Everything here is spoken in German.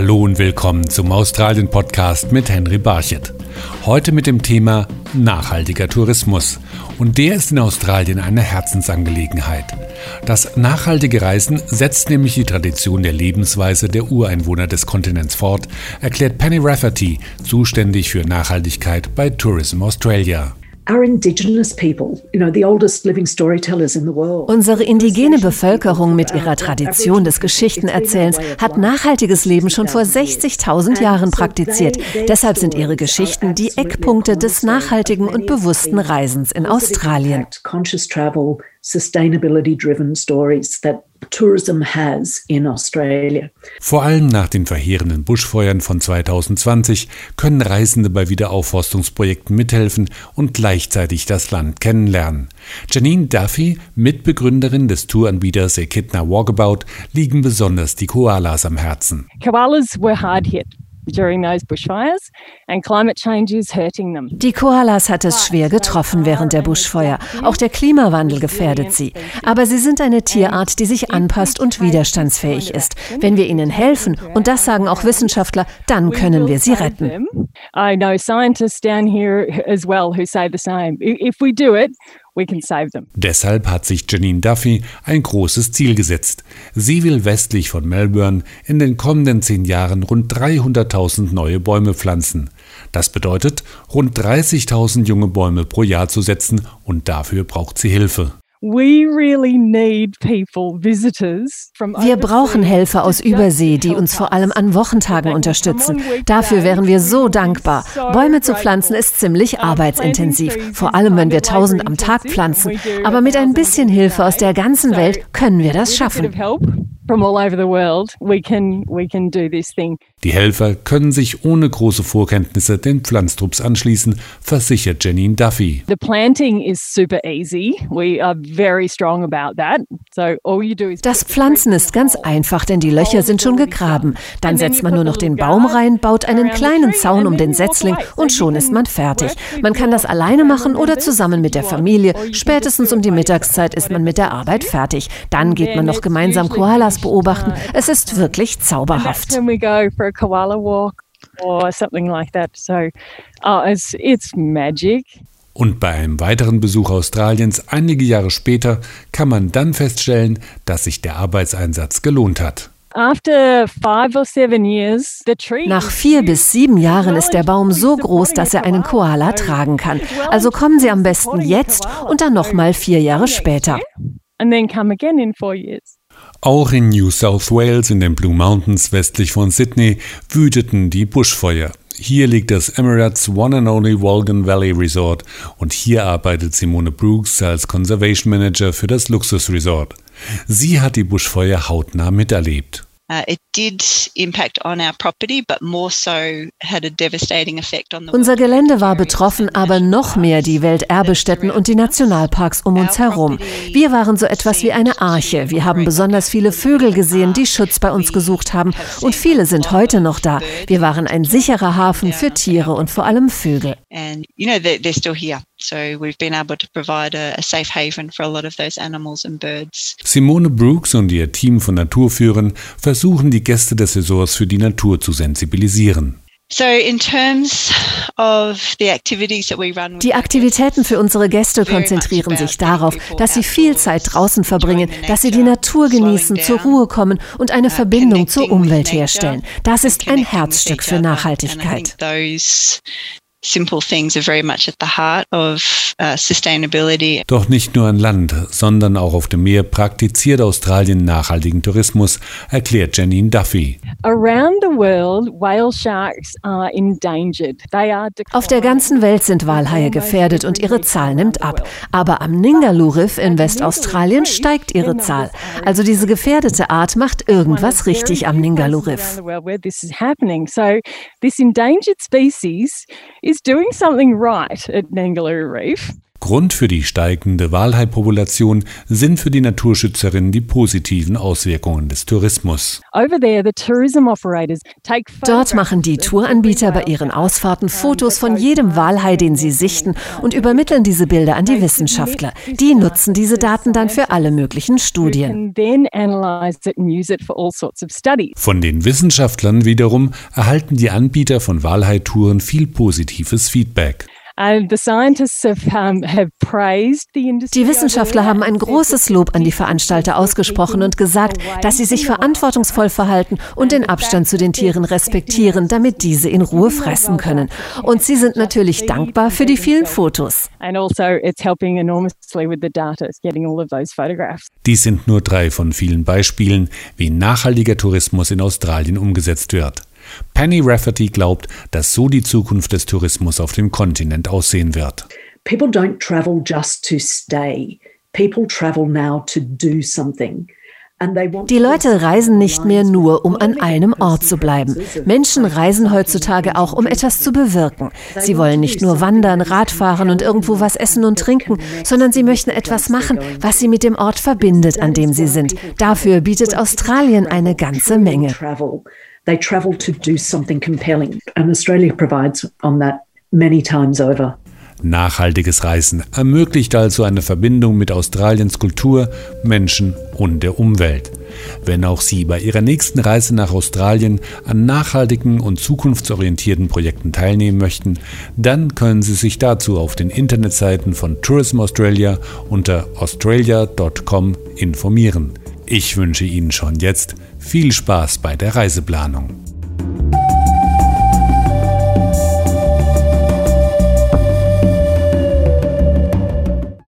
Hallo und willkommen zum Australien Podcast mit Henry Barchet. Heute mit dem Thema nachhaltiger Tourismus. Und der ist in Australien eine Herzensangelegenheit. Das nachhaltige Reisen setzt nämlich die Tradition der Lebensweise der Ureinwohner des Kontinents fort, erklärt Penny Rafferty, zuständig für Nachhaltigkeit bei Tourism Australia. Unsere indigene Bevölkerung mit ihrer Tradition des Geschichtenerzählens hat nachhaltiges Leben schon vor 60.000 Jahren praktiziert. Deshalb sind ihre Geschichten die Eckpunkte des nachhaltigen und bewussten Reisens in Australien. sustainability-driven stories that tourism has in Australia. Vor allem nach den verheerenden Buschfeuern von 2020 können Reisende bei Wiederaufforstungsprojekten mithelfen und gleichzeitig das Land kennenlernen. Janine Duffy, Mitbegründerin des Touranbieters Echidna Walkabout, liegen besonders die Koalas am Herzen. Koalas were hard hit. Die Koalas hat es schwer getroffen während der Buschfeuer. Auch der Klimawandel gefährdet sie. Aber sie sind eine Tierart, die sich anpasst und widerstandsfähig ist. Wenn wir ihnen helfen, und das sagen auch Wissenschaftler, dann können wir sie retten. I know scientists down here as well who say the same. If we do it, Deshalb hat sich Janine Duffy ein großes Ziel gesetzt. Sie will westlich von Melbourne in den kommenden zehn Jahren rund 300.000 neue Bäume pflanzen. Das bedeutet, rund 30.000 junge Bäume pro Jahr zu setzen und dafür braucht sie Hilfe. Wir brauchen Helfer aus Übersee, die uns vor allem an Wochentagen unterstützen. Dafür wären wir so dankbar. Bäume zu pflanzen ist ziemlich arbeitsintensiv, vor allem wenn wir tausend am Tag pflanzen. Aber mit ein bisschen Hilfe aus der ganzen Welt können wir das schaffen from all over the world, we can, we can do this thing. Die Helfer können sich ohne große Vorkenntnisse den Pflanztrupps anschließen, versichert Janine Duffy. The planting is super easy. We are very strong about that. So all you do is Das Pflanzen ist ganz einfach, denn die Löcher sind schon gegraben. Dann setzt man nur noch den Baum rein, baut einen kleinen Zaun um den Setzling und schon ist man fertig. Man kann das alleine machen oder zusammen mit der Familie. Spätestens um die Mittagszeit ist man mit der Arbeit fertig. Dann geht man noch gemeinsam Koalas beobachten. Es ist wirklich zauberhaft. Und bei einem weiteren Besuch Australiens einige Jahre später kann man dann feststellen, dass sich der Arbeitseinsatz gelohnt hat. Nach vier bis sieben Jahren ist der Baum so groß, dass er einen Koala tragen kann. Also kommen Sie am besten jetzt und dann nochmal vier Jahre später. Auch in New South Wales in den Blue Mountains westlich von Sydney wüteten die Buschfeuer. Hier liegt das Emirates One and Only Wolgan Valley Resort und hier arbeitet Simone Brooks als Conservation Manager für das Luxusresort. Sie hat die Buschfeuer hautnah miterlebt. Uh, Unser Gelände war betroffen, aber noch mehr die Welterbestätten und die Nationalparks um uns herum. Wir waren so etwas wie eine Arche. Wir haben besonders viele Vögel gesehen, die Schutz bei uns gesucht haben. Und viele sind heute noch da. Wir waren ein sicherer Hafen für Tiere und vor allem Vögel. So we've been able to provide a, a safe haven for a lot of those animals and birds. Simone Brooks und ihr Team von Naturführern versuchen die Gäste des Resorts für die Natur zu sensibilisieren. Die Aktivitäten für unsere Gäste konzentrieren sich darauf, dass sie viel Zeit draußen verbringen, dass sie die Natur genießen, zur Ruhe kommen und eine Verbindung zur Umwelt herstellen. Das ist ein Herzstück für Nachhaltigkeit simple things are very much at the heart of uh, sustainability. Doch nicht nur an Land, sondern auch auf dem Meer praktiziert Australien nachhaltigen Tourismus, erklärt Janine Duffy. Auf der ganzen Welt sind Walhaie gefährdet und ihre Zahl nimmt ab. Aber am Ningaloo Riff in Westaustralien steigt ihre Zahl. Also diese gefährdete Art macht irgendwas richtig am Ningaloo Riff. Is doing something right at Nangaloo Reef. Grund für die steigende Walhaipopulation sind für die Naturschützerinnen die positiven Auswirkungen des Tourismus. Dort machen die Touranbieter bei ihren Ausfahrten Fotos von jedem Walhai, den sie sichten, und übermitteln diese Bilder an die Wissenschaftler. Die nutzen diese Daten dann für alle möglichen Studien. Von den Wissenschaftlern wiederum erhalten die Anbieter von Walhai-Touren viel positives Feedback. Die Wissenschaftler haben ein großes Lob an die Veranstalter ausgesprochen und gesagt, dass sie sich verantwortungsvoll verhalten und den Abstand zu den Tieren respektieren, damit diese in Ruhe fressen können. Und sie sind natürlich dankbar für die vielen Fotos. Also Dies sind nur drei von vielen Beispielen, wie nachhaltiger Tourismus in Australien umgesetzt wird. Penny Rafferty glaubt, dass so die Zukunft des Tourismus auf dem Kontinent aussehen wird. People don't travel just to stay. People travel now to do something. Die Leute reisen nicht mehr nur, um an einem Ort zu bleiben. Menschen reisen heutzutage auch, um etwas zu bewirken. Sie wollen nicht nur wandern, Radfahren und irgendwo was essen und trinken, sondern sie möchten etwas machen, was sie mit dem Ort verbindet, an dem sie sind. Dafür bietet Australien eine ganze Menge. They travel to do something compelling. And Australia provides on that many times over. Nachhaltiges Reisen ermöglicht also eine Verbindung mit Australiens Kultur, Menschen und der Umwelt. Wenn auch Sie bei Ihrer nächsten Reise nach Australien an nachhaltigen und zukunftsorientierten Projekten teilnehmen möchten, dann können Sie sich dazu auf den Internetseiten von Tourism Australia unter australia.com informieren. Ich wünsche Ihnen schon jetzt viel Spaß bei der Reiseplanung.